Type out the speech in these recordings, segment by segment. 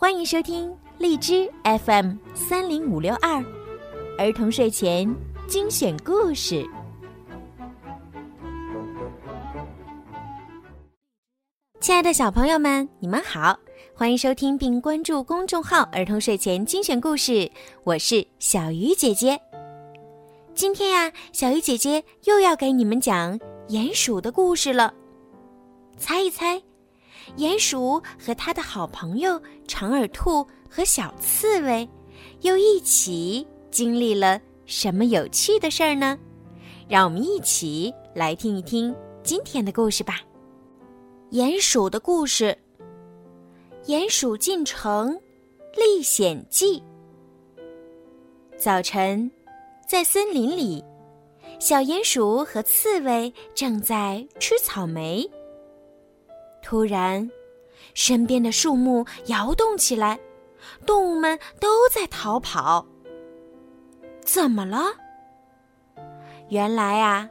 欢迎收听荔枝 FM 三零五六二儿童睡前精选故事。亲爱的小朋友们，你们好，欢迎收听并关注公众号“儿童睡前精选故事”，我是小鱼姐姐。今天呀，小鱼姐姐又要给你们讲鼹鼠的故事了。猜一猜，鼹鼠和他的好朋友长耳兔和小刺猬，又一起经历了什么有趣的事儿呢？让我们一起来听一听今天的故事吧。鼹鼠的故事，《鼹鼠进城历险记》。早晨，在森林里，小鼹鼠和刺猬正在吃草莓。突然，身边的树木摇动起来，动物们都在逃跑。怎么了？原来啊，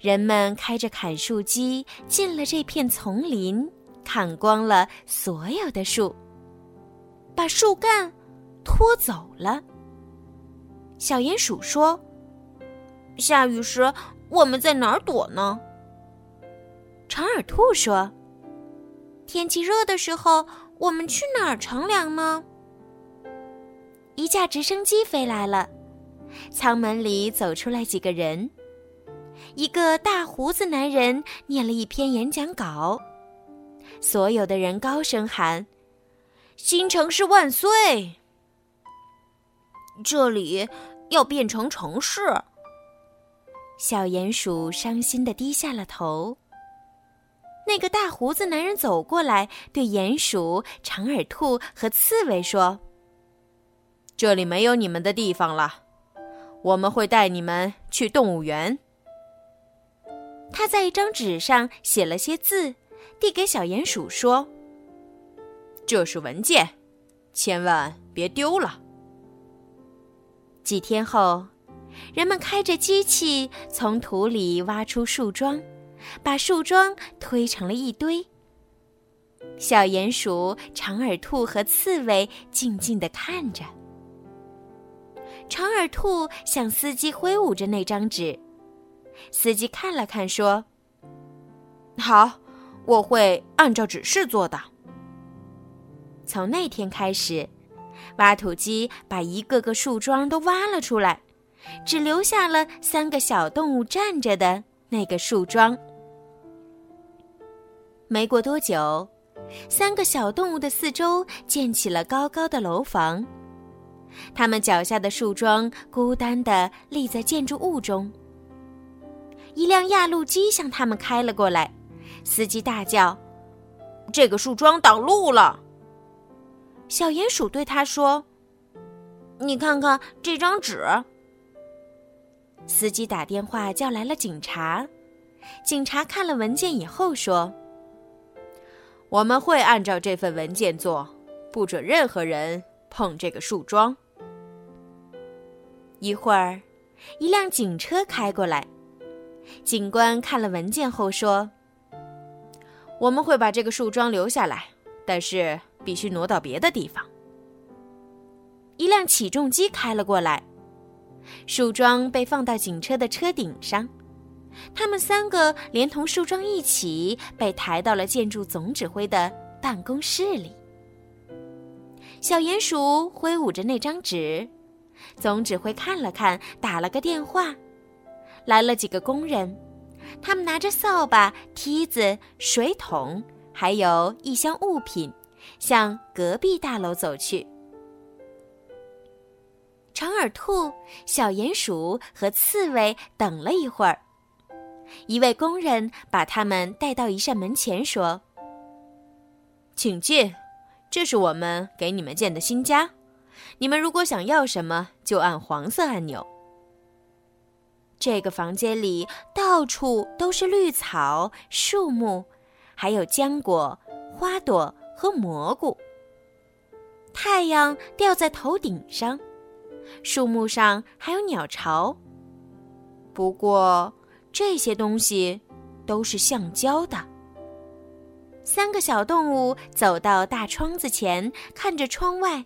人们开着砍树机进了这片丛林，砍光了所有的树，把树干拖走了。小鼹鼠说：“下雨时我们在哪儿躲呢？”长耳兔说。天气热的时候，我们去哪儿乘凉呢？一架直升机飞来了，舱门里走出来几个人。一个大胡子男人念了一篇演讲稿，所有的人高声喊：“新城市万岁！”这里要变成城市。小鼹鼠伤心的低下了头。那个大胡子男人走过来，对鼹鼠、长耳兔和刺猬说：“这里没有你们的地方了，我们会带你们去动物园。”他在一张纸上写了些字，递给小鼹鼠说：“这是文件，千万别丢了。”几天后，人们开着机器从土里挖出树桩。把树桩推成了一堆。小鼹鼠、长耳兔和刺猬静静地看着。长耳兔向司机挥舞着那张纸，司机看了看，说：“好，我会按照指示做的。”从那天开始，挖土机把一个个树桩都挖了出来，只留下了三个小动物站着的那个树桩。没过多久，三个小动物的四周建起了高高的楼房，它们脚下的树桩孤单地立在建筑物中。一辆压路机向他们开了过来，司机大叫：“这个树桩挡路了！”小鼹鼠对他说：“你看看这张纸。”司机打电话叫来了警察，警察看了文件以后说。我们会按照这份文件做，不准任何人碰这个树桩。一会儿，一辆警车开过来，警官看了文件后说：“我们会把这个树桩留下来，但是必须挪到别的地方。”一辆起重机开了过来，树桩被放到警车的车顶上。他们三个连同树桩一起被抬到了建筑总指挥的办公室里。小鼹鼠挥舞着那张纸，总指挥看了看，打了个电话，来了几个工人，他们拿着扫把、梯子、水桶，还有一箱物品，向隔壁大楼走去。长耳兔、小鼹鼠和刺猬等了一会儿。一位工人把他们带到一扇门前，说：“请进，这是我们给你们建的新家。你们如果想要什么，就按黄色按钮。”这个房间里到处都是绿草、树木，还有浆果、花朵和蘑菇。太阳掉在头顶上，树木上还有鸟巢。不过，这些东西都是橡胶的。三个小动物走到大窗子前，看着窗外，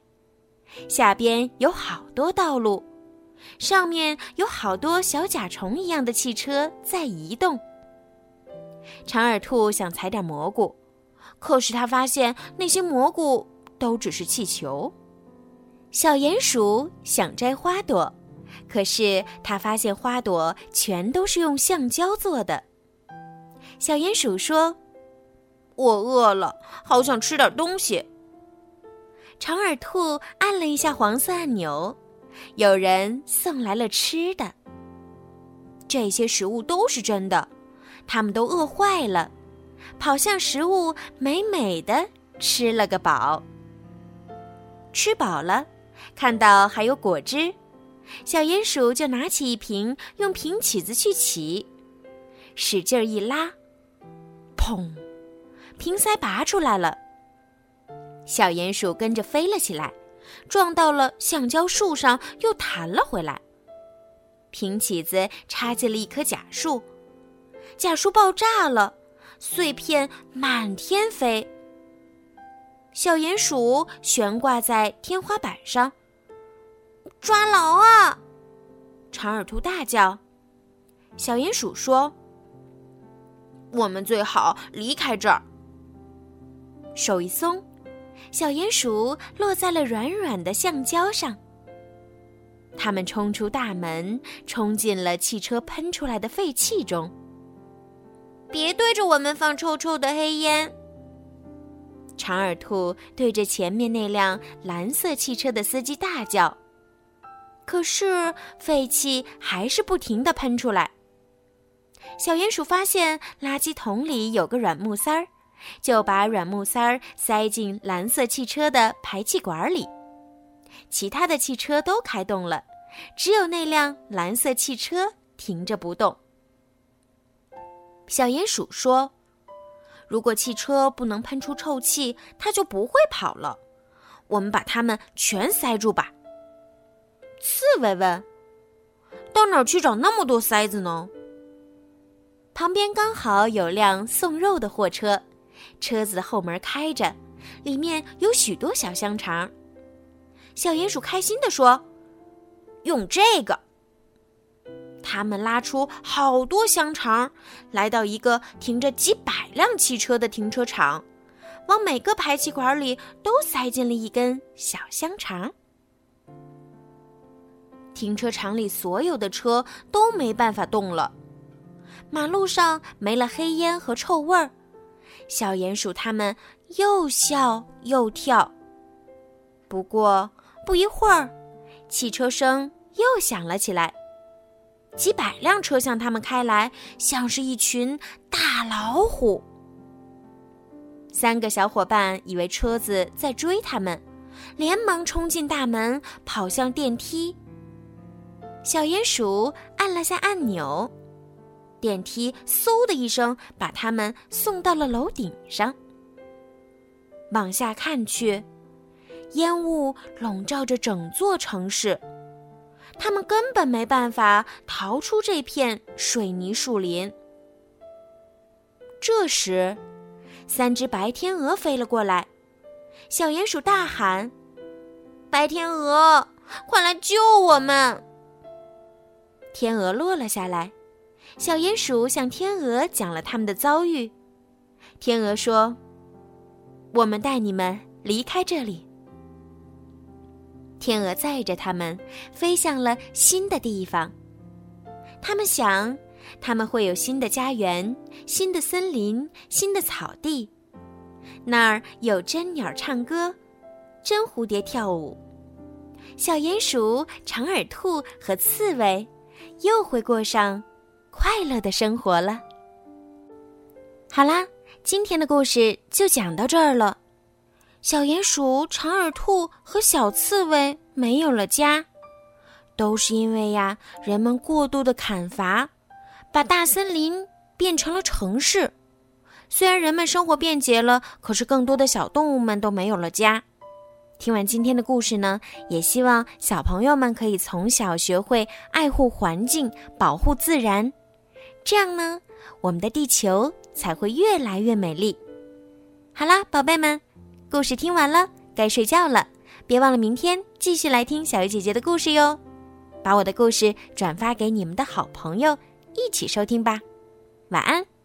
下边有好多道路，上面有好多小甲虫一样的汽车在移动。长耳兔想采点蘑菇，可是他发现那些蘑菇都只是气球。小鼹鼠想摘花朵，可是他发现花朵全都是用橡胶做的。小鼹鼠说。我饿了，好想吃点东西。长耳兔按了一下黄色按钮，有人送来了吃的。这些食物都是真的，他们都饿坏了，跑向食物，美美的吃了个饱。吃饱了，看到还有果汁，小鼹鼠就拿起一瓶，用瓶起子去起，使劲一拉，砰！瓶塞拔出来了，小鼹鼠跟着飞了起来，撞到了橡胶树上，又弹了回来。瓶起子插进了一棵假树，假树爆炸了，碎片满天飞。小鼹鼠悬挂在天花板上，抓牢啊！长耳兔大叫。小鼹鼠说：“我们最好离开这儿。”手一松，小鼹鼠落在了软软的橡胶上。他们冲出大门，冲进了汽车喷出来的废气中。别对着我们放臭臭的黑烟！长耳兔对着前面那辆蓝色汽车的司机大叫。可是废气还是不停的喷出来。小鼹鼠发现垃圾桶里有个软木塞儿。就把软木塞儿塞进蓝色汽车的排气管里，其他的汽车都开动了，只有那辆蓝色汽车停着不动。小鼹鼠说：“如果汽车不能喷出臭气，它就不会跑了。我们把它们全塞住吧。”刺猬问：“到哪儿去找那么多塞子呢？”旁边刚好有辆送肉的货车。车子的后门开着，里面有许多小香肠。小鼹鼠开心地说：“用这个。”他们拉出好多香肠，来到一个停着几百辆汽车的停车场，往每个排气管里都塞进了一根小香肠。停车场里所有的车都没办法动了，马路上没了黑烟和臭味儿。小鼹鼠他们又笑又跳。不过不一会儿，汽车声又响了起来，几百辆车向他们开来，像是一群大老虎。三个小伙伴以为车子在追他们，连忙冲进大门，跑向电梯。小鼹鼠按了下按钮。电梯嗖的一声，把他们送到了楼顶上。往下看去，烟雾笼罩着整座城市，他们根本没办法逃出这片水泥树林。这时，三只白天鹅飞了过来，小鼹鼠大喊：“白天鹅，快来救我们！”天鹅落了下来。小鼹鼠向天鹅讲了他们的遭遇。天鹅说：“我们带你们离开这里。”天鹅载着他们飞向了新的地方。他们想，他们会有新的家园、新的森林、新的草地，那儿有真鸟唱歌，真蝴蝶跳舞，小鼹鼠、长耳兔和刺猬又会过上。快乐的生活了。好啦，今天的故事就讲到这儿了。小鼹鼠、长耳兔和小刺猬没有了家，都是因为呀，人们过度的砍伐，把大森林变成了城市。虽然人们生活便捷了，可是更多的小动物们都没有了家。听完今天的故事呢，也希望小朋友们可以从小学会爱护环境，保护自然。这样呢，我们的地球才会越来越美丽。好啦，宝贝们，故事听完了，该睡觉了。别忘了明天继续来听小鱼姐姐的故事哟。把我的故事转发给你们的好朋友，一起收听吧。晚安。